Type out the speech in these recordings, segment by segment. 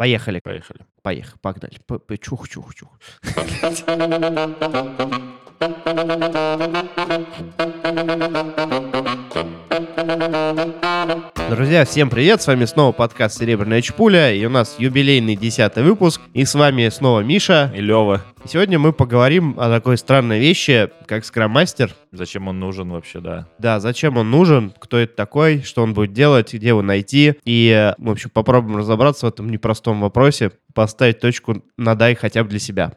Поехали. Поехали. Поехали. Погнали. Чух-чух-чух. Друзья, всем привет! С вами снова подкаст «Серебряная чпуля», и у нас юбилейный десятый выпуск. И с вами снова Миша. И Лева. И сегодня мы поговорим о такой странной вещи, как скрам-мастер. Зачем он нужен вообще, да? Да, зачем он нужен, кто это такой, что он будет делать, где его найти. И, в общем, попробуем разобраться в этом непростом вопросе, поставить точку над «и» хотя бы для себя.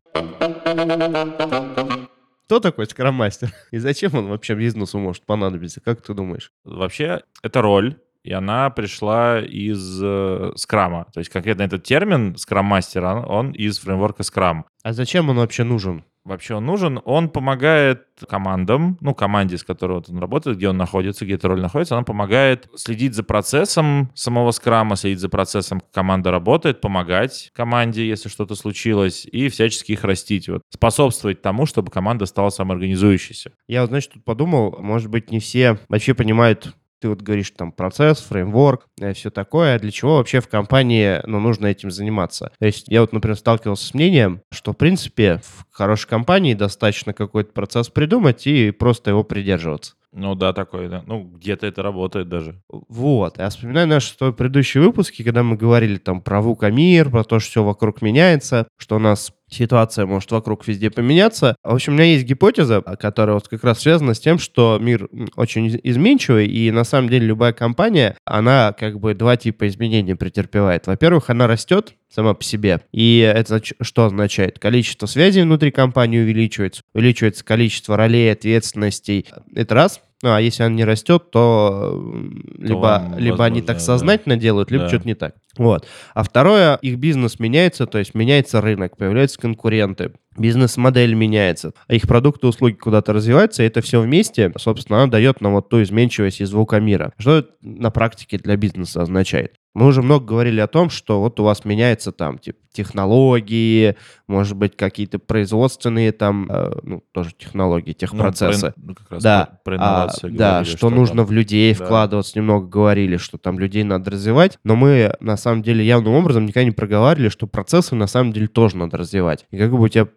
Кто такой скрам-мастер? И зачем он вообще бизнесу может понадобиться? Как ты думаешь? Вообще, это роль, и она пришла из э, скрама. То есть конкретно этот термин скрам-мастер, он, он из фреймворка скрам. А зачем он вообще нужен? Вообще он нужен. Он помогает командам, ну, команде, с которой вот он работает, где он находится, где эта роль находится, она помогает следить за процессом самого скрама, следить за процессом, команда работает, помогать команде, если что-то случилось, и всячески их растить, вот, способствовать тому, чтобы команда стала самоорганизующейся. Я значит, тут подумал, может быть, не все вообще понимают ты вот говоришь там процесс, фреймворк, э, все такое, а для чего вообще в компании ну, нужно этим заниматься. То есть я вот, например, сталкивался с мнением, что, в принципе, в хорошей компании достаточно какой-то процесс придумать и просто его придерживаться. Ну да, такой, да. Ну, где-то это работает даже. Вот. Я вспоминаю наши предыдущие выпуски, когда мы говорили там про вукамир, про то, что все вокруг меняется, что у нас ситуация может вокруг везде поменяться. В общем, у меня есть гипотеза, которая вот как раз связана с тем, что мир очень изменчивый, и на самом деле любая компания, она как бы два типа изменений претерпевает. Во-первых, она растет, сама по себе. И это что означает? Количество связей внутри компании увеличивается, увеличивается количество ролей, ответственностей. Это раз. Ну, а если он не растет, то, то либо, вам, либо возможно, они так сознательно да. делают, либо да. что-то не так. Вот. А второе, их бизнес меняется, то есть меняется рынок, появляются конкуренты, бизнес-модель меняется, а их продукты и услуги куда-то развиваются, и это все вместе, собственно, дает нам вот ту изменчивость из звукомира. Что это на практике для бизнеса означает? Мы уже много говорили о том, что вот у вас меняется там типа технологии, может быть, какие-то производственные там, э, ну, тоже технологии, техпроцессы. Ну, про, ну, да, про а, говорили, да, что, что нужно там. в людей да. вкладываться, немного говорили, что там людей надо развивать, но мы на самом деле явным образом никогда не проговаривали, что процессы на самом деле тоже надо развивать. И как бы у тебя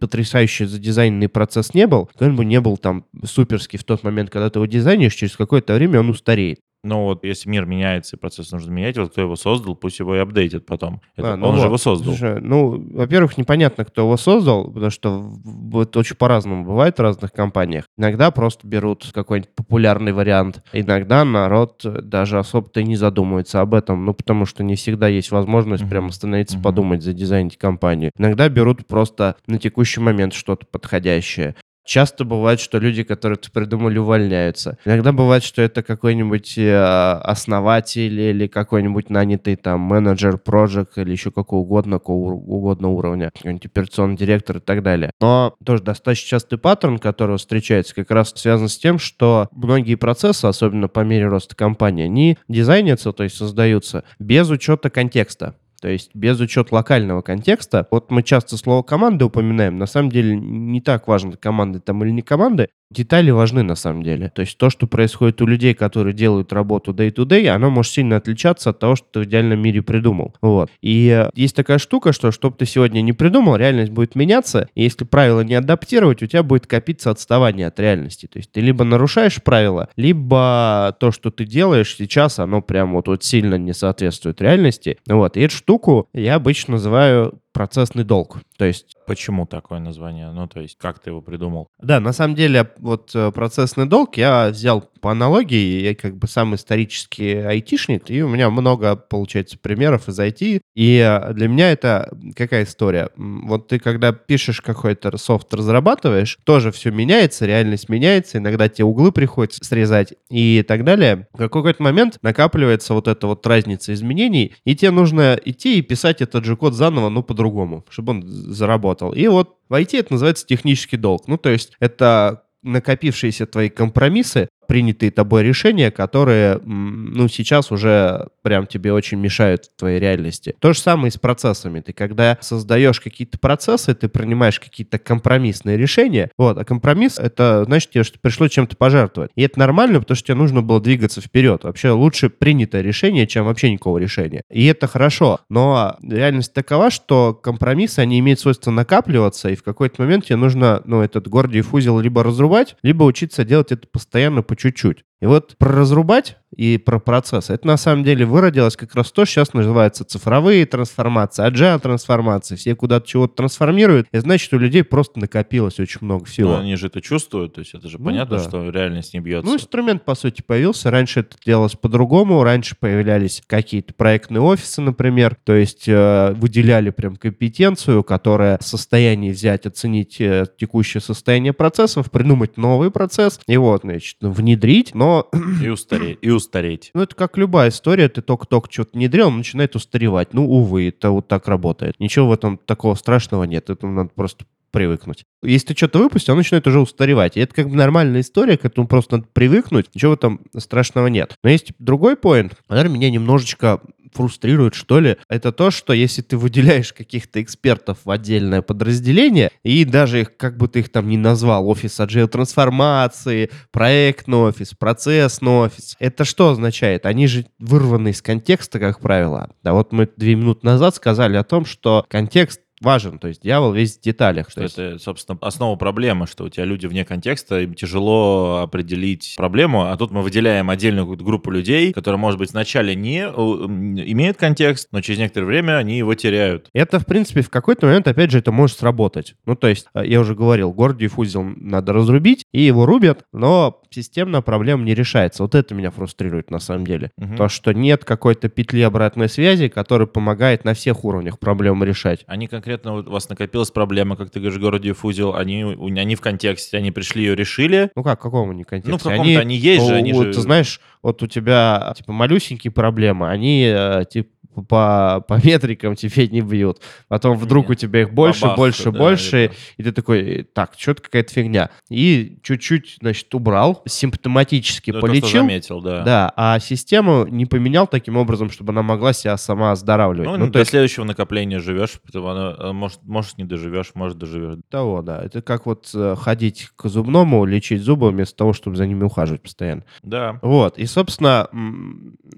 потрясающий задизайненный процесс не был, то он бы не был там суперский в тот момент, когда ты его дизайнишь, через какое-то время он устареет. Ну вот, если мир меняется и процесс нужно менять, вот кто его создал, пусть его и апдейтит потом. Это, а, ну он вот, же его создал. Слушай, ну, во-первых, непонятно, кто его создал, потому что вот очень по-разному бывает в разных компаниях. Иногда просто берут какой-нибудь популярный вариант. Иногда народ даже особо-то не задумывается об этом, ну, потому что не всегда есть возможность mm-hmm. прямо остановиться, mm-hmm. подумать, задизайнить компанию. Иногда берут просто на текущий момент что-то подходящее. Часто бывает, что люди, которые это придумали, увольняются. Иногда бывает, что это какой-нибудь э, основатель или какой-нибудь нанятый там менеджер, проект или еще какого угодно, какого угодно уровня, какой-нибудь операционный директор и так далее. Но тоже достаточно частый паттерн, который встречается, как раз связан с тем, что многие процессы, особенно по мере роста компании, они дизайнятся, то есть создаются без учета контекста. То есть без учета локального контекста. Вот мы часто слово команды упоминаем. На самом деле не так важно, команды там или не команды. Детали важны на самом деле. То есть то, что происходит у людей, которые делают работу day-to-day, оно может сильно отличаться от того, что ты в идеальном мире придумал. Вот. И э, есть такая штука, что что бы ты сегодня не придумал, реальность будет меняться, и если правила не адаптировать, у тебя будет копиться отставание от реальности. То есть ты либо нарушаешь правила, либо то, что ты делаешь сейчас, оно прям вот, вот сильно не соответствует реальности. Вот. И эту штуку я обычно называю процессный долг. То есть... Почему такое название? Ну, то есть, как ты его придумал? Да, на самом деле, вот э, процессный долг я взял по аналогии, я как бы сам исторический айтишник, и у меня много, получается, примеров из IT, и для меня это какая история? Вот ты, когда пишешь какой-то софт, разрабатываешь, тоже все меняется, реальность меняется, иногда тебе углы приходится срезать и так далее. В какой-то момент накапливается вот эта вот разница изменений, и тебе нужно идти и писать этот же код заново, но по-другому по-другому, чтобы он заработал. И вот в IT это называется технический долг. Ну, то есть это накопившиеся твои компромиссы, принятые тобой решения, которые, ну, сейчас уже прям тебе очень мешают в твоей реальности. То же самое и с процессами. Ты когда создаешь какие-то процессы, ты принимаешь какие-то компромиссные решения, вот, а компромисс — это, значит, тебе что пришло чем-то пожертвовать. И это нормально, потому что тебе нужно было двигаться вперед. Вообще лучше принятое решение, чем вообще никакого решения. И это хорошо. Но реальность такова, что компромиссы, они имеют свойство накапливаться, и в какой-то момент тебе нужно, ну, этот Гордиев узел либо разрубать, либо учиться делать это постоянно по чуть-чуть. И вот про разрубать и про процесс, это на самом деле выродилось как раз то, что сейчас называется цифровые трансформации, agile трансформации. Все куда-то чего-то трансформируют, и значит, у людей просто накопилось очень много всего. Но они же это чувствуют, то есть это же ну, понятно, да. что реальность не бьется. Ну, инструмент, по сути, появился. Раньше это делалось по-другому. Раньше появлялись какие-то проектные офисы, например, то есть э, выделяли прям компетенцию, которая в состоянии взять, оценить э, текущее состояние процессов, придумать новый процесс, и вот, значит, внедрить, но но... И устареть. И устареть. Ну, это как любая история, ты только-только что-то внедрил, он начинает устаревать. Ну, увы, это вот так работает. Ничего в этом такого страшного нет, это надо просто привыкнуть. Если ты что-то выпустил, он начинает уже устаревать. И это как бы нормальная история, к этому просто надо привыкнуть, ничего этом страшного нет. Но есть другой поинт, который меня немножечко фрустрирует, что ли, это то, что если ты выделяешь каких-то экспертов в отдельное подразделение, и даже их, как бы ты их там ни назвал, офис agile трансформации, проектный офис, процессный офис, это что означает? Они же вырваны из контекста, как правило. А вот мы две минуты назад сказали о том, что контекст важен, то есть дьявол весь в деталях. Что это, собственно, основа проблемы, что у тебя люди вне контекста, им тяжело определить проблему, а тут мы выделяем отдельную группу людей, которые, может быть, вначале не имеют контекст, но через некоторое время они его теряют. Это, в принципе, в какой-то момент, опять же, это может сработать. Ну, то есть, э, я уже говорил, Гордиев узел надо разрубить, и его рубят, но системно проблема не решается. Вот это меня фрустрирует на самом деле. Угу. То, что нет какой-то петли обратной связи, которая помогает на всех уровнях проблему решать. Они конкретно, у вас накопилась проблема, как ты говоришь, городе фузил, они, они в контексте, они пришли ее решили. Ну как, в каком они контексте? Ну в каком-то они, они есть же, они вот, же... Ты знаешь, вот у тебя типа малюсенькие проблемы, они типа по, по метрикам тебе не бьют. Потом вдруг Нет. у тебя их больше, Бабах, больше, да, больше, это... и ты такой, так, что-то какая-то фигня. И чуть-чуть, значит, убрал, симптоматически да, полечил. То, заметил, да. Да, а систему не поменял таким образом, чтобы она могла себя сама оздоравливать. Ну, ну до есть... следующего накопления живешь, потому она, э, может, может, не доживешь, может, доживешь. Того, да. Это как вот э, ходить к зубному, лечить зубы, вместо того, чтобы за ними ухаживать постоянно. Да. Вот. И, собственно,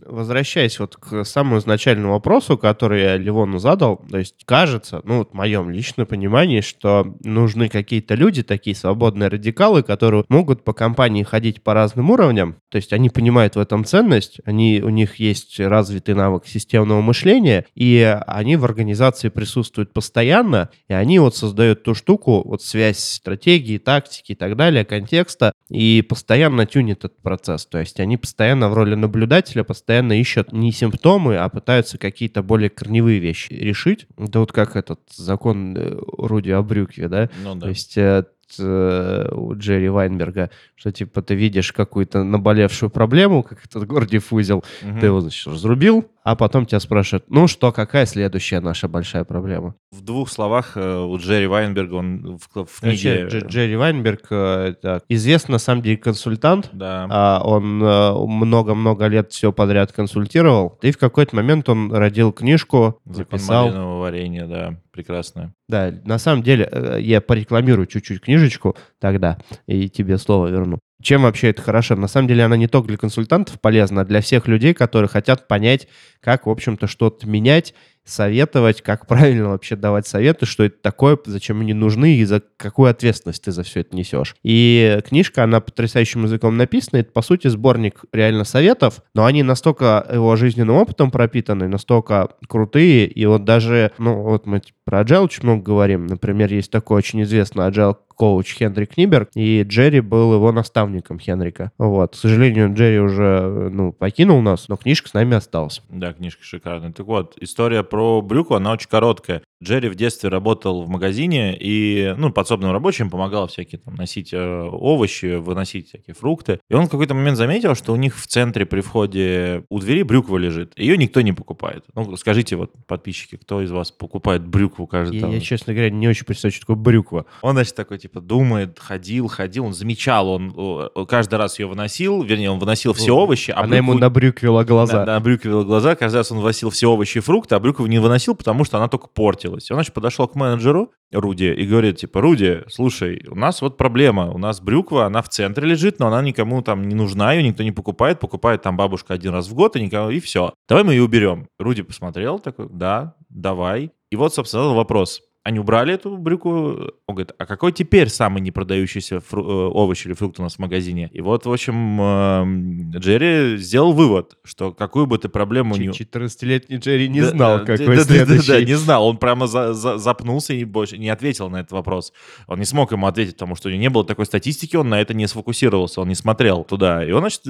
возвращаясь вот к самому изначальному конкретному вопросу, который я Ливону задал, то есть кажется, ну, вот в моем личном понимании, что нужны какие-то люди, такие свободные радикалы, которые могут по компании ходить по разным уровням, то есть они понимают в этом ценность, они, у них есть развитый навык системного мышления, и они в организации присутствуют постоянно, и они вот создают ту штуку, вот связь стратегии, тактики и так далее, контекста, и постоянно тюнят этот процесс. То есть они постоянно в роли наблюдателя, постоянно ищут не симптомы, а пытаются какие-то более корневые вещи решить. Да вот как этот закон э, Руди о брюкве, да? Ну, да. То есть э, э, у Джерри Вайнберга, что типа ты видишь какую-то наболевшую проблему, как этот Гордиев узел, угу. ты его, значит, разрубил, а потом тебя спрашивают, ну что, какая следующая наша большая проблема? В двух словах, э, у Джерри Вайнберга, он в, в книге... Дж, Джерри Вайнберг, э, это известный, на самом деле, консультант. Да. А он э, много-много лет все подряд консультировал. И в какой-то момент он родил книжку, записал... Закон варенья, да, прекрасная. Да, на самом деле, я порекламирую чуть-чуть книжечку тогда, и тебе слово верну. Чем вообще это хорошо? На самом деле она не только для консультантов полезна, а для всех людей, которые хотят понять, как, в общем-то, что-то менять, советовать, как правильно вообще давать советы, что это такое, зачем они нужны и за какую ответственность ты за все это несешь. И книжка, она потрясающим языком написана, это, по сути, сборник реально советов, но они настолько его жизненным опытом пропитаны, настолько крутые, и вот даже, ну, вот мы про Agile очень много говорим, например, есть такой очень известный Agile коуч Хенрик Ниберг, и Джерри был его наставником Хенрика. Вот. К сожалению, Джерри уже ну, покинул нас, но книжка с нами осталась. Да, книжка шикарная. Так вот, история про брюку, она очень короткая. Джерри в детстве работал в магазине и, ну, подсобным рабочим помогал всякие там носить э, овощи, выносить всякие фрукты. И он в какой-то момент заметил, что у них в центре при входе у двери брюква лежит. Ее никто не покупает. Ну, скажите, вот, подписчики, кто из вас покупает брюкву каждый Я, я, честно говоря, не очень представляю, что такое брюква. Он, значит, такой, типа, думает, ходил, ходил, он замечал, он каждый раз ее выносил, вернее, он выносил все овощи. А Она брюкву... ему набрюквила глаза. Да, набрюквила глаза, каждый раз он выносил все овощи и фрукты, а брюкву не выносил, потому что она только портила закончилось. Он, значит, подошел к менеджеру Руди и говорит, типа, Руди, слушай, у нас вот проблема, у нас брюква, она в центре лежит, но она никому там не нужна, ее никто не покупает, покупает там бабушка один раз в год, и, никого, и все. Давай мы ее уберем. Руди посмотрел, такой, да, давай. И вот, собственно, вопрос. Они убрали эту брюку. Он говорит, а какой теперь самый не продающийся фру- э, овощ или фрукт у нас в магазине? И вот, в общем, эм, Джерри сделал вывод, что какую бы ты проблему не... 14-летний Джерри не знал, да, какой да, следующий. Да, да, да, не знал. Он прямо за, за, запнулся и больше не ответил на этот вопрос. Он не смог ему ответить, потому что у него не было такой статистики, он на это не сфокусировался, он не смотрел туда. И он, значит,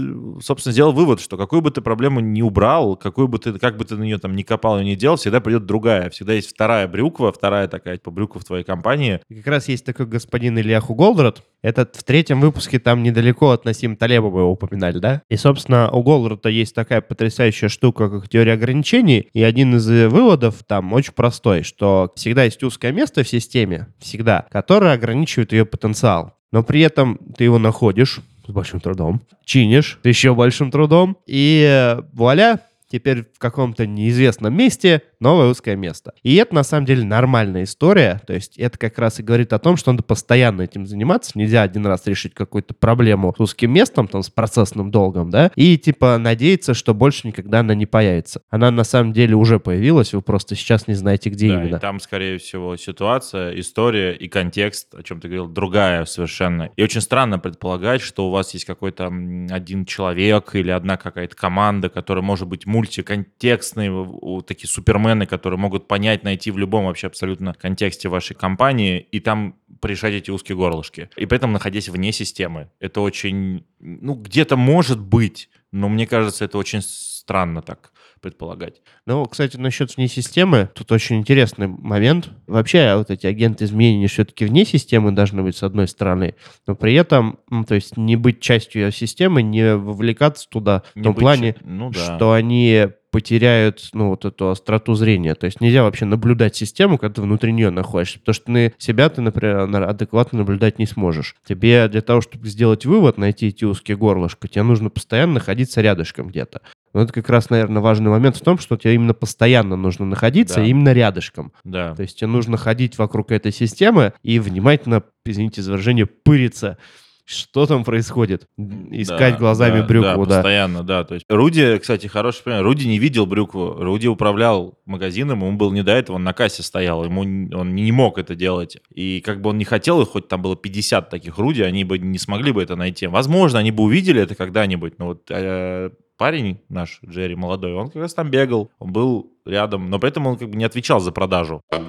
собственно, сделал вывод, что какую бы ты проблему не убрал, какую бы ты, как бы ты на нее там не копал и не делал, всегда придет другая. Всегда есть вторая брюква, вторая такая такая, типа, брюква в твоей компании. И как раз есть такой господин Ильяху Голдрат. Этот в третьем выпуске там недалеко от Насим Талеба мы его упоминали, да? И, собственно, у Голдрата есть такая потрясающая штука, как теория ограничений. И один из выводов там очень простой, что всегда есть узкое место в системе, всегда, которое ограничивает ее потенциал. Но при этом ты его находишь, с большим трудом, чинишь с еще большим трудом, и э, вуаля, теперь в каком-то неизвестном месте новое узкое место. И это на самом деле нормальная история, то есть это как раз и говорит о том, что надо постоянно этим заниматься, нельзя один раз решить какую-то проблему с узким местом, там, с процессным долгом, да, и типа надеяться, что больше никогда она не появится. Она на самом деле уже появилась, вы просто сейчас не знаете, где да, именно. И там, скорее всего, ситуация, история и контекст, о чем ты говорил, другая совершенно. И очень странно предполагать, что у вас есть какой-то один человек или одна какая-то команда, которая может быть мультиконтекстные, такие супермены, которые могут понять, найти в любом вообще абсолютно контексте вашей компании, и там решать эти узкие горлышки. И при этом находясь вне системы. Это очень, ну, где-то может быть, но мне кажется, это очень странно так предполагать. Ну, кстати, насчет вне системы, тут очень интересный момент. Вообще, вот эти агенты изменений все-таки вне системы должны быть, с одной стороны, но при этом, ну, то есть не быть частью ее системы, не вовлекаться туда, не в том плане, ну, да. что они потеряют, ну, вот эту остроту зрения. То есть нельзя вообще наблюдать систему, когда ты внутри нее находишься. Потому что на себя ты, например, адекватно наблюдать не сможешь. Тебе для того, чтобы сделать вывод, найти эти узкие горлышко, тебе нужно постоянно находиться рядышком где-то. Но это как раз, наверное, важный момент в том, что тебе именно постоянно нужно находиться да. именно рядышком. Да. То есть тебе нужно ходить вокруг этой системы и внимательно, извините за выражение, пыриться что там происходит. Искать да, глазами да, брюкву, да. постоянно, да. То есть Руди, кстати, хороший пример. Руди не видел брюкву. Руди управлял магазином, ему был не до этого, он на кассе стоял, ему он не мог это делать. И как бы он не хотел, хоть там было 50 таких Руди, они бы не смогли бы это найти. Возможно, они бы увидели это когда-нибудь, но вот э, парень наш, Джерри, молодой, он как раз там бегал, он был рядом, но при этом он как бы не отвечал за продажу. К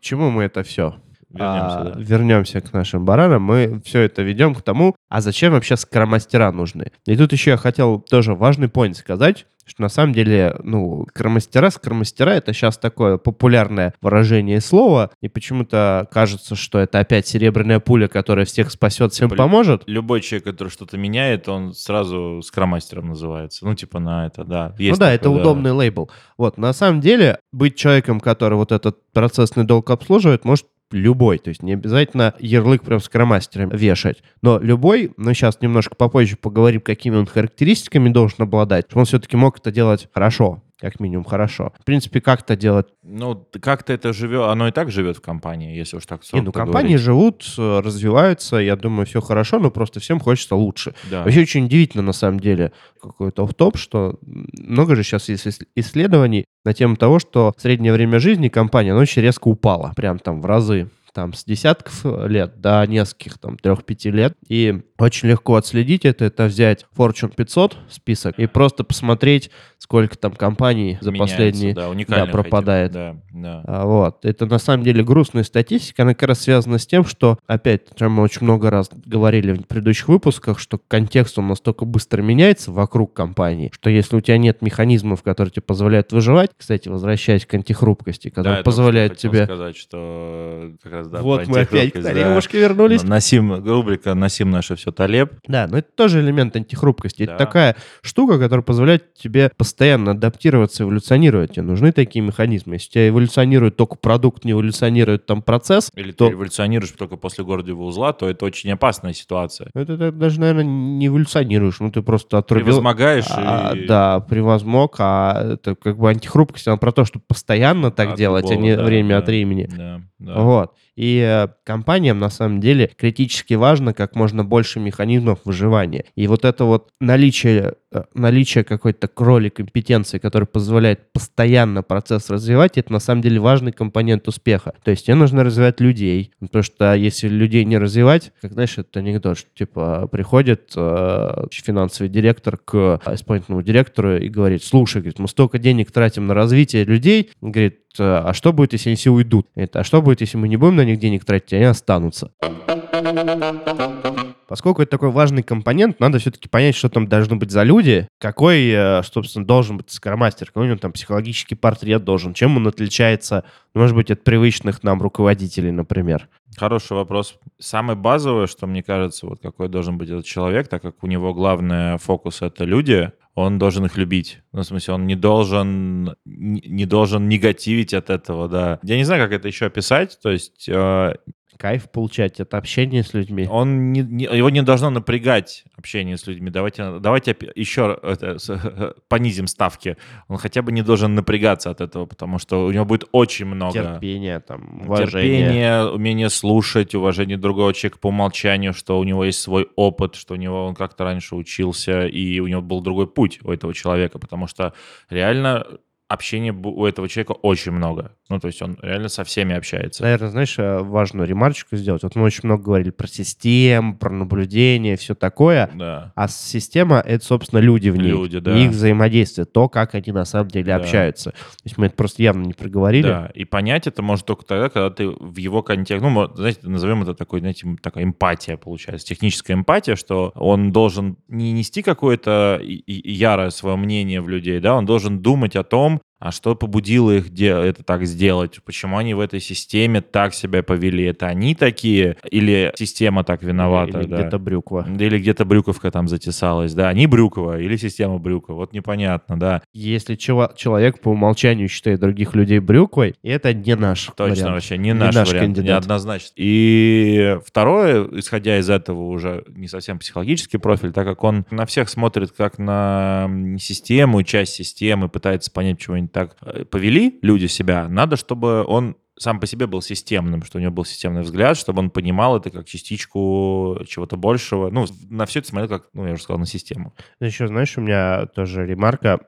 чему мы это все? Вернемся, а, да. вернемся к нашим баранам. Мы все это ведем к тому, а зачем вообще скромастера нужны. И тут еще я хотел тоже важный point сказать, что на самом деле, ну, скромастера, скромастера — это сейчас такое популярное выражение слова, и почему-то кажется, что это опять серебряная пуля, которая всех спасет, всем типа, поможет. Любой человек, который что-то меняет, он сразу скромастером называется. Ну, типа на это, да. Есть ну да, такой, это да. удобный лейбл. Вот, на самом деле, быть человеком, который вот этот процессный долг обслуживает, может любой, то есть не обязательно ярлык прям скромастером вешать, но любой, но сейчас немножко попозже поговорим, какими он характеристиками должен обладать, чтобы он все-таки мог это делать хорошо, как минимум хорошо. В принципе, как-то делать... Ну, как-то это живет, оно и так живет в компании, если уж так Не, ну, компании говорить. живут, развиваются, я думаю, все хорошо, но просто всем хочется лучше. Да. Вообще очень удивительно, на самом деле, какой-то в топ что много же сейчас есть исследований на тему того, что среднее время жизни компании, оно очень резко упало, прям там в разы там с десятков лет до нескольких, там, трех-пяти лет. И очень легко отследить это, это взять Fortune 500 список и просто посмотреть, сколько там компаний за Меняется, последние да, да, пропадает. Этих, да. Да. А, Вот. Это на самом деле грустная статистика, она как раз связана с тем, что, опять, чем мы очень много раз говорили в предыдущих выпусках, что контекст он настолько быстро меняется вокруг компании, что если у тебя нет механизмов, которые тебе позволяют выживать, кстати, возвращаясь к антихрупкости, Да, которые что позволяют тебе... сказать, что как раз, да, вот мы опять к антихрупкость, да. вернулись. Насим, рубрика «Насим наше все Талеб». Да, но это тоже элемент антихрупкости. Да. Это такая штука, которая позволяет тебе постоянно адаптироваться, эволюционировать. Тебе нужны такие механизмы. Если у тебя эволюционирует только продукт, не эволюционирует там процесс, Или то ты революционируешь только после гордого узла, то это очень опасная ситуация. это, ты даже, наверное, не эволюционируешь. Ну, ты просто отрубил... Превозмогаешь А, и... Да, превозмог, а это как бы антихрупкость, она про то, чтобы постоянно так от делать, а любого, не да, время да, от времени. Да, да. Вот. И э, компаниям на самом деле критически важно как можно больше механизмов выживания. И вот это вот наличие, наличие какой-то роли компетенции, которая позволяет постоянно процесс развивать, это на самом деле важный компонент успеха. То есть тебе нужно развивать людей, потому что если людей не развивать, как знаешь, это анекдот, что типа приходит э, финансовый директор к исполнительному директору и говорит, слушай, говорит, мы столько денег тратим на развитие людей, говорит, «Э, а что будет, если они все уйдут? Это, а что будет, если мы не будем на них денег тратить, они останутся? Поскольку это такой важный компонент, надо все-таки понять, что там должны быть за люди, какой, э, собственно, должен быть скромастер, какой у него там психологический портрет должен, чем он отличается, может быть, от привычных нам руководителей, например. Хороший вопрос. Самое базовое, что мне кажется, вот какой должен быть этот человек, так как у него главный фокус — это люди, он должен их любить. Ну, в смысле, он не должен, не должен негативить от этого, да. Я не знаю, как это еще описать, то есть э, Кайф получать от общения с людьми. он не, не- его не должно напрягать общение с людьми. Давайте, давайте еще это, с- понизим ставки. Он хотя бы не должен напрягаться от этого, потому что у него будет очень много Терпение, там, уважение. терпение, умение слушать, уважение другого человека по умолчанию, что у него есть свой опыт, что у него он как-то раньше учился, и у него был другой путь у этого человека, потому что реально общения у этого человека очень много. Ну, то есть он реально со всеми общается. Наверное, знаешь, э, важную ремарочку сделать. Вот мы очень много говорили про систем, про наблюдение, все такое. Да. А система — это, собственно, люди в ней. Люди, да. И их взаимодействие, то, как они на самом деле Да. общаются. То есть мы это просто явно не проговорили. Да, и понять это может только тогда, когда ты в его контекст, ну, знаете, назовем это такой, знаете, такая эмпатия получается, техническая эмпатия, что он должен не нести какое-то ярое свое мнение в людей, да, он должен думать о том, а что побудило их это так сделать? Почему они в этой системе так себя повели? Это они такие? Или система так виновата? Или да? где-то брюква. Или где-то Брюковка там затесалась, да? Они Брюкова или система Брюкова? Вот непонятно, да. Если чела- человек по умолчанию считает других людей брюквой, это не наш Точно, вариант. вообще не, Не наш, наш вариант, кандидат. неоднозначно. И второе, исходя из этого уже не совсем психологический профиль, так как он на всех смотрит как на систему, часть системы, пытается понять, почему они так э, повели люди себя, надо, чтобы он сам по себе был системным, что у него был системный взгляд, чтобы он понимал это как частичку чего-то большего. Ну, на все это смотрел как, ну, я уже сказал, на систему. Еще, знаешь, у меня тоже ремарка.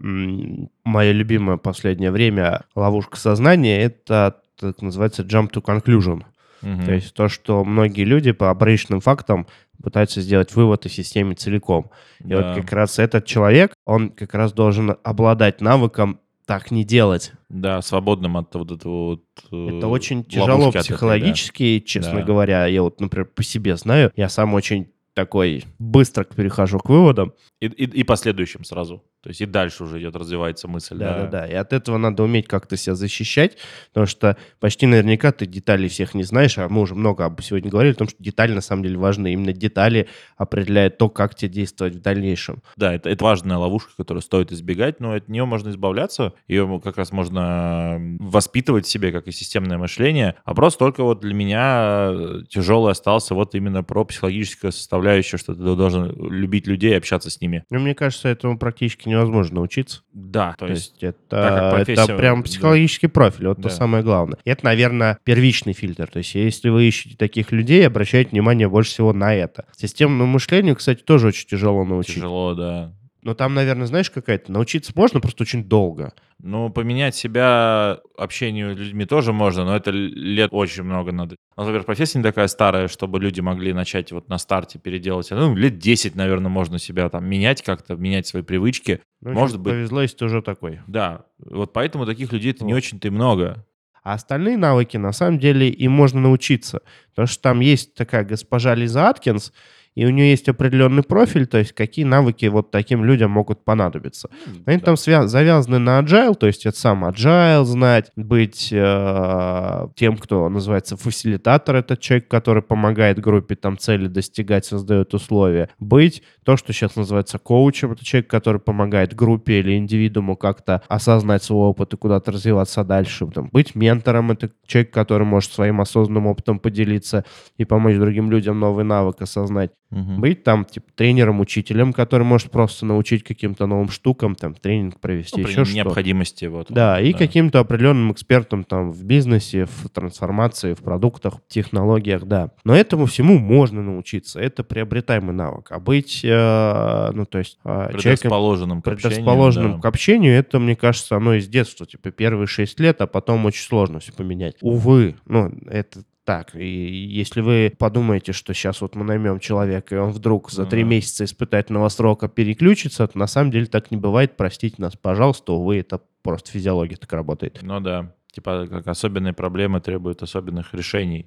Моя любимая последнее время ловушка сознания — это так называется jump to conclusion. Мгм. То есть то, что многие люди по обрычным фактам пытаются сделать вывод о системе целиком. И Да. вот как раз этот человек, он как раз должен обладать навыком так не делать. Да, свободным от вот этого вот... э, Это очень тяжело от этой, да. психологически, честно Да. говоря. Я вот, например, по себе знаю, я сам очень такой быстро перехожу к выводам. И, и, и последующим сразу. То есть и дальше уже идет, развивается мысль. Да, да, да. И от этого надо уметь как-то себя защищать, потому что почти наверняка ты деталей всех не знаешь, а мы уже много об сегодня говорили о том, что детали на самом деле важны. Именно детали определяют то, как тебе действовать в дальнейшем. Да, это, это важная ловушка, которую стоит избегать, но от нее можно избавляться. Ее как раз можно воспитывать в себе, как и системное мышление. А просто только вот для меня э, тяжелый остался вот именно про психологическую составляющую, что ты должен любить людей и общаться с ними. Но мне кажется, этому практически невозможно научиться. Да, то То есть... это, это прям да. психологический профиль, вот Да. то самое главное. И это, наверное, первичный фильтр. То есть если вы ищете таких людей, обращайте внимание больше всего на это. Системному мышлению, кстати, тоже очень тяжело научить. Тяжело, да. Но там, наверное, знаешь, какая-то... Научиться можно, просто очень долго. Ну, поменять себя общению с людьми тоже можно, но это лет очень много надо. Например, профессия не такая старая, чтобы люди могли начать вот на старте переделать. Ну, лет 10, наверное, можно себя там менять как-то, менять свои привычки. Ну, Может быть. Повезло, если ты уже такой. Да, вот поэтому таких людей-то не Вот. очень-то и много. А остальные навыки, на самом деле, им можно научиться. Потому что там есть такая госпожа Лиза Аткинс, и у нее есть определенный профиль, то есть какие навыки вот таким людям могут понадобиться. Они да. там свя- завязаны на agile, то есть это сам agile знать, быть э- тем, кто называется фасилитатор, это человек, который помогает группе там цели достигать, создает условия. Быть то, что сейчас называется коучем, это человек, который помогает группе или индивидууму как-то осознать свой опыт и куда-то развиваться дальше. Там, быть ментором, это человек, который может своим осознанным опытом поделиться и помочь другим людям новый навык осознать. Угу. Быть там, типа, тренером, учителем, который может просто научить каким-то новым штукам, там, тренинг провести, ну, еще что необходимости. Вот, да, и да. каким-то определенным экспертом там в бизнесе, в трансформации, в продуктах, в технологиях, да. Но этому всему можно научиться. Это приобретаемый навык. А быть, э, ну, то есть... Э, предрасположенным человеком, к предрасположенным да. к общению, это, мне кажется, оно из детства. Типа, первые шесть лет, а потом очень сложно все поменять. Увы, ну, это так. И если вы подумаете, что сейчас вот мы наймем человека, и он вдруг за три месяца испытательного срока переключится, то на самом деле так не бывает. Простите нас, пожалуйста, увы, это просто физиология так работает. Ну да. Типа как особенные проблемы требуют особенных решений.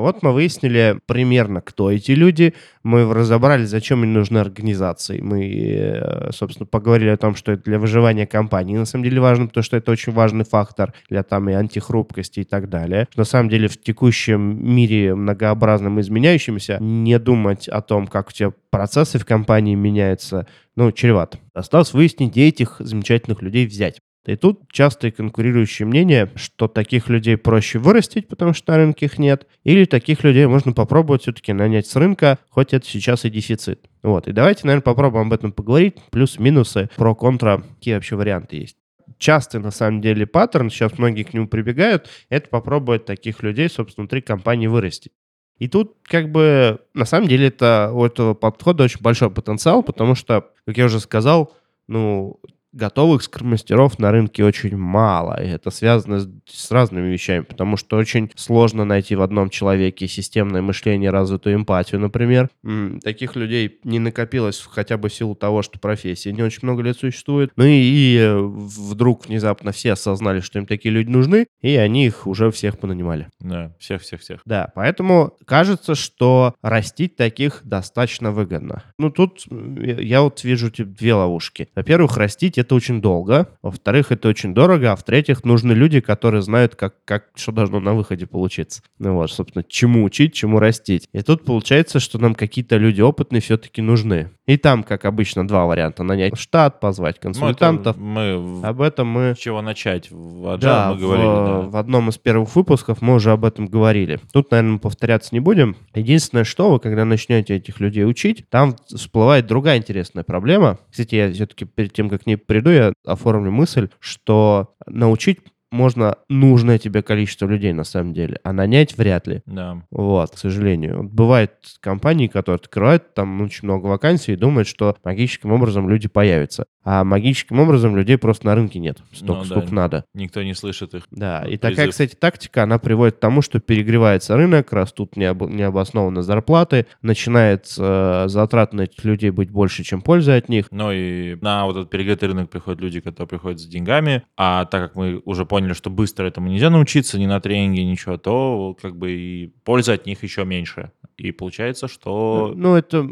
Вот мы выяснили примерно, кто эти люди. Мы разобрали, зачем им нужны организации. Мы, э, собственно, поговорили о том, что это для выживания компании на самом деле важно, потому что это очень важный фактор для там и антихрупкости и так далее. На самом деле в текущем мире многообразным изменяющимся не думать о том, как у тебя процессы в компании меняются, ну, чревато. Осталось выяснить, где этих замечательных людей взять. И тут частые конкурирующие мнения, что таких людей проще вырастить, потому что на рынке их нет, или таких людей можно попробовать все-таки нанять с рынка, хоть это сейчас и дефицит. Вот, и давайте, наверное, попробуем об этом поговорить, плюс-минусы, про-контра, какие вообще варианты есть частый, на самом деле, паттерн, сейчас многие к нему прибегают, это попробовать таких людей, собственно, внутри компании вырастить. И тут, как бы, на самом деле, это у этого подхода очень большой потенциал, потому что, как я уже сказал, ну, готовых скромастеров на рынке очень мало. И это связано с, с разными вещами, потому что очень сложно найти в одном человеке системное мышление, развитую эмпатию, например. М-м, таких людей не накопилось хотя бы в силу того, что профессия не очень много лет существует. Ну и, и э, вдруг внезапно все осознали, что им такие люди нужны, и они их уже всех понанимали. Да, всех-всех-всех. Да, поэтому кажется, что растить таких достаточно выгодно. Ну тут я вот вижу типа, две ловушки. Во-первых, растить это очень долго, во-вторых, это очень дорого, а в-третьих, нужны люди, которые знают, как, как что должно на выходе получиться. Ну вот, собственно, чему учить, чему растить. И тут получается, что нам какие-то люди опытные все-таки нужны. И там, как обычно, два варианта. Нанять штат, позвать ну, консультантов. Мы, мы об этом мы... С чего начать? В Agile да, мы говорили. В, да. в одном из первых выпусков мы уже об этом говорили. Тут, наверное, повторяться не будем. Единственное, что вы, когда начнете этих людей учить, там всплывает другая интересная проблема. Кстати, я все-таки перед тем, как к ней приду, я оформлю мысль, что научить можно нужное тебе количество людей на самом деле, а нанять вряд ли. Да. Вот, к сожалению. Бывают компании, которые открывают там очень много вакансий и думают, что магическим образом люди появятся. А магическим образом людей просто на рынке нет. Столько, ну, сколько да, надо. Никто не слышит их. Да, и призыв. такая, кстати, тактика, она приводит к тому, что перегревается рынок, растут необ... необоснованно зарплаты, начинает э, затрат на этих людей быть больше, чем пользы от них. Ну и на вот этот перегретый рынок приходят люди, которые приходят с деньгами, а так как мы уже поняли, поняли, что быстро этому нельзя научиться, ни на тренинге, ничего, то как бы и польза от них еще меньше. И получается, что... Ну, это,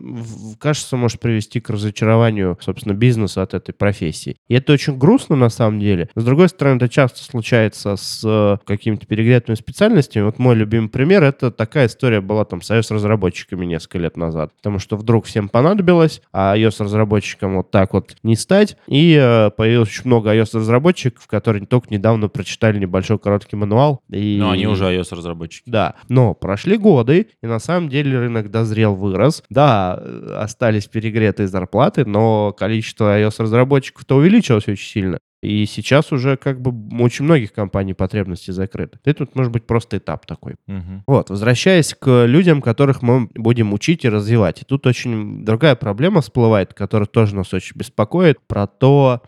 кажется, может привести к разочарованию, собственно, бизнеса от этой профессии. И это очень грустно на самом деле. С другой стороны, это часто случается с э, какими-то перегретыми специальностями. Вот мой любимый пример — это такая история была там с iOS-разработчиками несколько лет назад. Потому что вдруг всем понадобилось, а iOS-разработчикам вот так вот не стать. И э, появилось очень много iOS-разработчиков, которые только недавно прочитали небольшой короткий мануал. И... Но они уже iOS-разработчики. Да, но прошли годы, и на самом деле рынок дозрел, вырос. Да, остались перегретые зарплаты, но количество iOS-разработчиков-то увеличилось очень сильно. И сейчас уже как бы очень многих компаний потребности закрыты. Это тут может быть просто этап такой. Угу. Вот, возвращаясь к людям, которых мы будем учить и развивать. И тут очень другая проблема всплывает, которая тоже нас очень беспокоит, про то,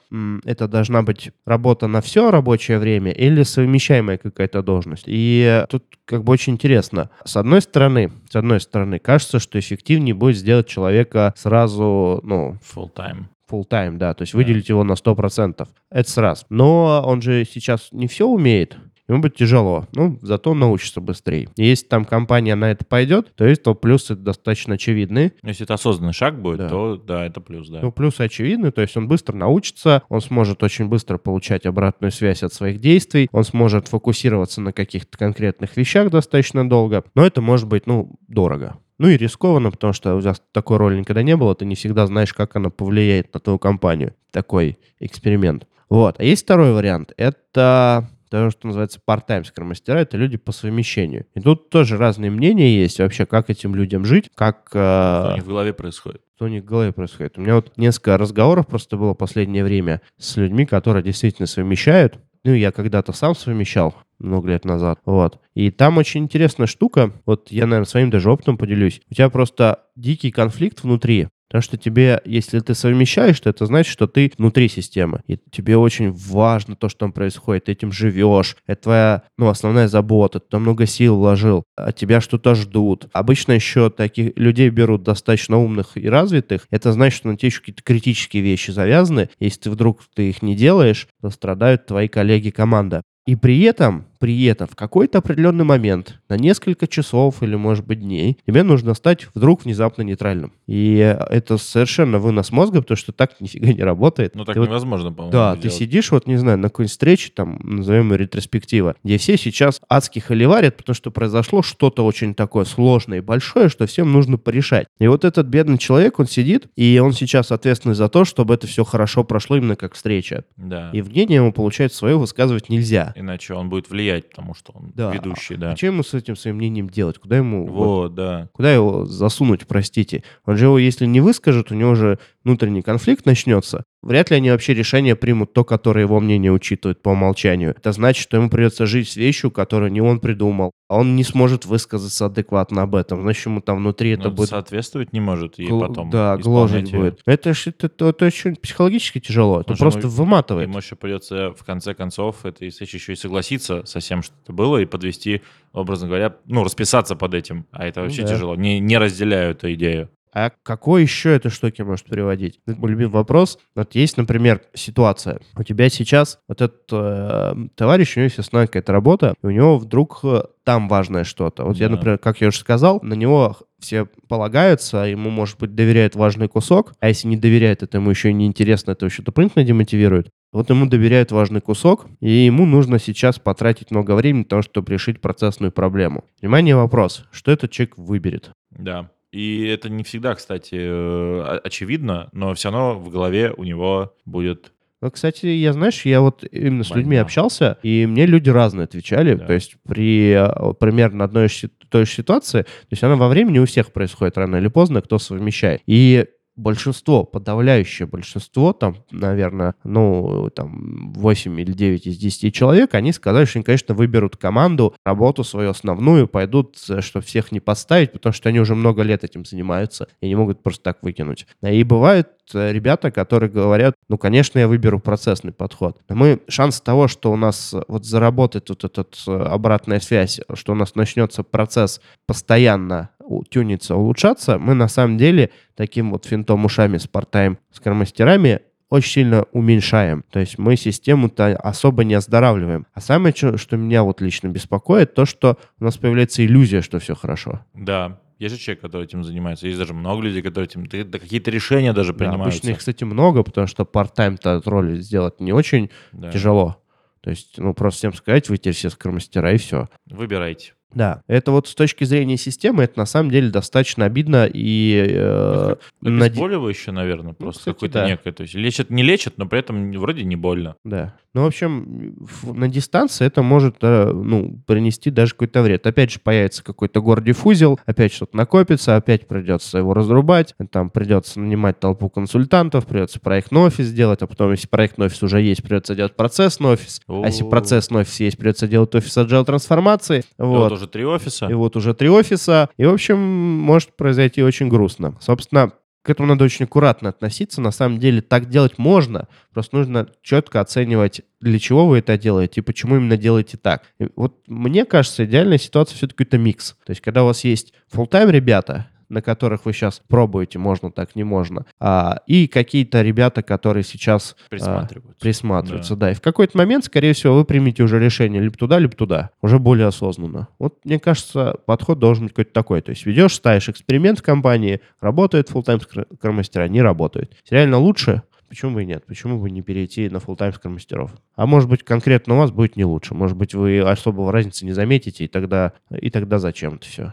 это должна быть работа на все рабочее время или совмещаемая какая-то должность. И тут как бы очень интересно. С одной стороны, с одной стороны, кажется, что эффективнее будет сделать человека сразу, ну... Full time full time, да, то есть выделить его на 100%. Это сразу. Но он же сейчас не все умеет, ему будет тяжело. Ну, зато научится быстрее. И если там компания на это пойдет, то есть то плюсы достаточно очевидны. Если это осознанный шаг будет, Да. то да, это плюс, да. Ну, плюсы очевидны, то есть он быстро научится, он сможет очень быстро получать обратную связь от своих действий, он сможет фокусироваться на каких-то конкретных вещах достаточно долго, но это может быть, ну, дорого. Ну и рискованно, потому что у тебя такой роли никогда не было, ты не всегда знаешь, как она повлияет на твою компанию. Такой эксперимент. Вот. А есть второй вариант. Это то, что называется part-time скромастера, это люди по совмещению. И тут тоже разные мнения есть вообще, как этим людям жить, как... э, Что у них в голове происходит. что у них в голове происходит. У меня вот несколько разговоров просто было в последнее время с людьми, которые действительно совмещают. Ну, я когда-то сам совмещал много лет назад. Вот. И там очень интересная штука. Вот я, наверное, своим даже опытом поделюсь. У тебя просто дикий конфликт внутри. Потому что тебе, если ты совмещаешь, то это значит, что ты внутри системы. И тебе очень важно то, что там происходит. Ты этим живешь. Это твоя, ну, основная забота. Ты много сил вложил. От тебя что-то ждут. Обычно еще таких людей берут достаточно умных и развитых. Это значит, что на тебе еще какие-то критические вещи завязаны. Если ты вдруг ты их не делаешь, то страдают твои коллеги команда. И при этом, при этом в какой-то определенный момент, на несколько часов или, может быть, дней, тебе нужно стать вдруг внезапно нейтральным. И это совершенно вынос мозга, потому что так нифига не работает. Ну, так Ты вот невозможно, по-моему. да, ты сделать. сидишь, вот, не знаю, на какой-нибудь встрече, там, назовем ее ретроспектива, где все сейчас адски холиварят, потому что произошло что-то очень такое сложное и большое, что всем нужно порешать. И вот этот бедный человек, он сидит, и он сейчас ответственный за то, чтобы это все хорошо прошло именно как встреча. Да. И мнение ему, получается, свое высказывать нельзя. Иначе он будет влиять, потому что он Да. ведущий, да. А что ему с этим своим мнением делать? Куда ему... вот Вот, да. Куда его засунуть, простите? Он же его, если не выскажет, у него же внутренний конфликт начнется. Вряд ли они вообще решение примут то, которое его мнение учитывает по умолчанию. Это значит, что ему придется жить с вещью, которую не он придумал. А он не сможет высказаться адекватно об этом. Значит, ему там внутри это Но будет... соответствовать не может и гл- потом да, гложить будет. Это это, это- это очень психологически тяжело. Это же просто ему- выматывает. Ему еще придется в конце концов этой встречи еще и согласиться со всем, что это было, и подвести, образно говоря, ну, расписаться под этим. А это Ну вообще да. тяжело. Не, не разделяю эту идею. А какой еще это штуки может приводить? Это мой любимый вопрос. Вот есть, например, ситуация. У тебя сейчас вот этот э, товарищ, у него есть основная какая-то работа, и у него вдруг э, там важное что-то. Вот я, Да. например, как я уже сказал, на него все полагаются, ему, может быть, доверяет важный кусок, а если не доверяет, это ему еще и неинтересно, это еще дополнительно демотивирует. Вот ему доверяют важный кусок, и ему нужно сейчас потратить много времени на то, чтобы решить процессную проблему. Внимание, вопрос. Что этот человек выберет? Да. И это не всегда, кстати, э, очевидно, но все равно в голове у него будет... Ну, кстати, я, знаешь, я вот именно с людьми общался, и мне люди разные отвечали. Да. То есть при э, примерно одной той же ситуации, то есть она во времени у всех происходит рано или поздно, кто совмещает. И большинство, подавляющее большинство, там, наверное, ну, там, 8 или 9 из 10 человек, они сказали, что они, конечно, выберут команду, работу свою основную, пойдут, чтобы всех не подставить, потому что они уже много лет этим занимаются и не могут просто так выкинуть. И бывают э, ребята, которые говорят, ну, конечно, я выберу процессный подход. Но мы, шанс того, что у нас э, вот заработает вот эта обратная связь, что у нас начнется процесс постоянно тюниться, улучшаться, мы на самом деле таким вот финтом ушами с part-time скромастерами очень сильно уменьшаем. То есть мы систему-то особо не оздоравливаем. А самое, что меня вот лично беспокоит, то, что у нас появляется иллюзия, что все хорошо. Да, есть же человек, который этим занимается. Есть даже много людей, которые этим... да, да какие-то решения даже Да, принимаются. обычно их, кстати, много, потому что part-time-то от роли сделать не очень Да. тяжело. То есть, ну, просто всем сказать, вы теперь все скромастера, и все. Выбирайте. Да, это вот с точки зрения системы, это на самом деле достаточно обидно и... э, Обезболивающее, наверное, просто кстати, какое-то да. некое. То есть лечат, не лечат, но при этом вроде не больно. Да. Ну, в общем, на дистанции это может э, ну, принести даже какой-то вред. Опять же, появится какой-то гордифузел, опять что-то накопится, опять придется его разрубать, там придется нанимать толпу консультантов, придется проектный офис делать, а потом, если проектный офис уже есть, придется делать процессный офис, а если процессный офис есть, придется делать офис agile трансформации. Вот. Вот уже три офиса. И вот уже три офиса. И, в общем, может произойти очень грустно. Собственно, к этому надо очень аккуратно относиться. На самом деле так делать можно. Просто нужно четко оценивать, для чего вы это делаете и почему именно делаете так. И вот мне кажется, идеальная ситуация все-таки это микс. То есть, когда у вас есть full-time ребята, на которых вы сейчас пробуете, можно так, не можно, а, и какие-то ребята, которые сейчас а, Присматриваются. присматриваются, да. И в какой-то момент, скорее всего, вы примете уже решение либо туда, либо туда, уже более осознанно. Вот, мне кажется, подход должен быть какой-то такой. То есть ведешь, ставишь эксперимент в компании, работает full-time скромастера, не работает. Реально лучше, Почему бы и нет? Почему бы не перейти на full-time скромастеров? А может быть, конкретно у вас будет не лучше. Может быть, вы особого разницы не заметите, и тогда, и тогда зачем это все?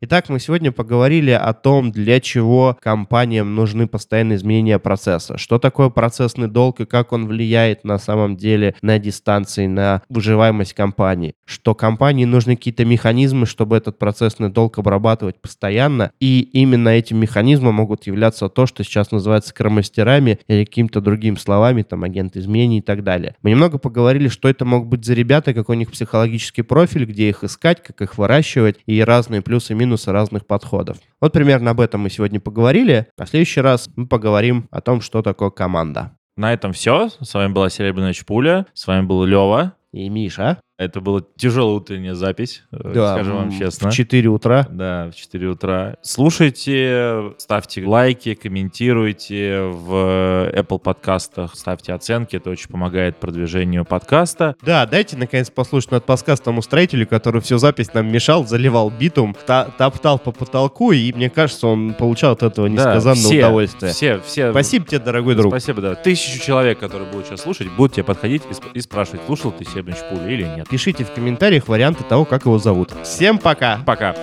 Итак, мы сегодня поговорили о том, для чего компаниям нужны постоянные изменения процесса. Что такое процессный долг и как он влияет на самом деле на дистанции, на выживаемость компании. Что компании нужны какие-то механизмы, чтобы этот процессный долг обрабатывать постоянно. И именно этим механизмом могут являться то, что сейчас называется скромастерами или какими-то другими словами, там, агент изменений и так далее. Мы немного поговорили, что это могут быть за ребята, какой у них психологический профиль, где их искать, как их выращивать и разные плюсы и минусы минусы разных подходов. Вот примерно об этом мы сегодня поговорили. А в следующий раз мы поговорим о том, что такое команда. На этом все. С вами была Серебряная Пуля. С вами был Лева. И Миша. Это была тяжелая утренняя запись, э, да, скажу вам честно. В 4 утра. Да, в 4 утра. Слушайте, ставьте лайки, комментируйте в Apple подкастах, ставьте оценки, это очень помогает продвижению подкаста. Да, дайте наконец послушать над подкастом строителю, который всю запись нам мешал, заливал битум, топтал по потолку, и мне кажется, он получал от этого несказанное да, все, удовольствие. Все, все. Спасибо тебе, дорогой друг. Спасибо, да. Тысячу человек, которые будут сейчас слушать, будут тебе подходить и, и спрашивать, слушал ты Себрич Пули или нет. Пишите в комментариях варианты того, как его зовут. Всем пока! Пока!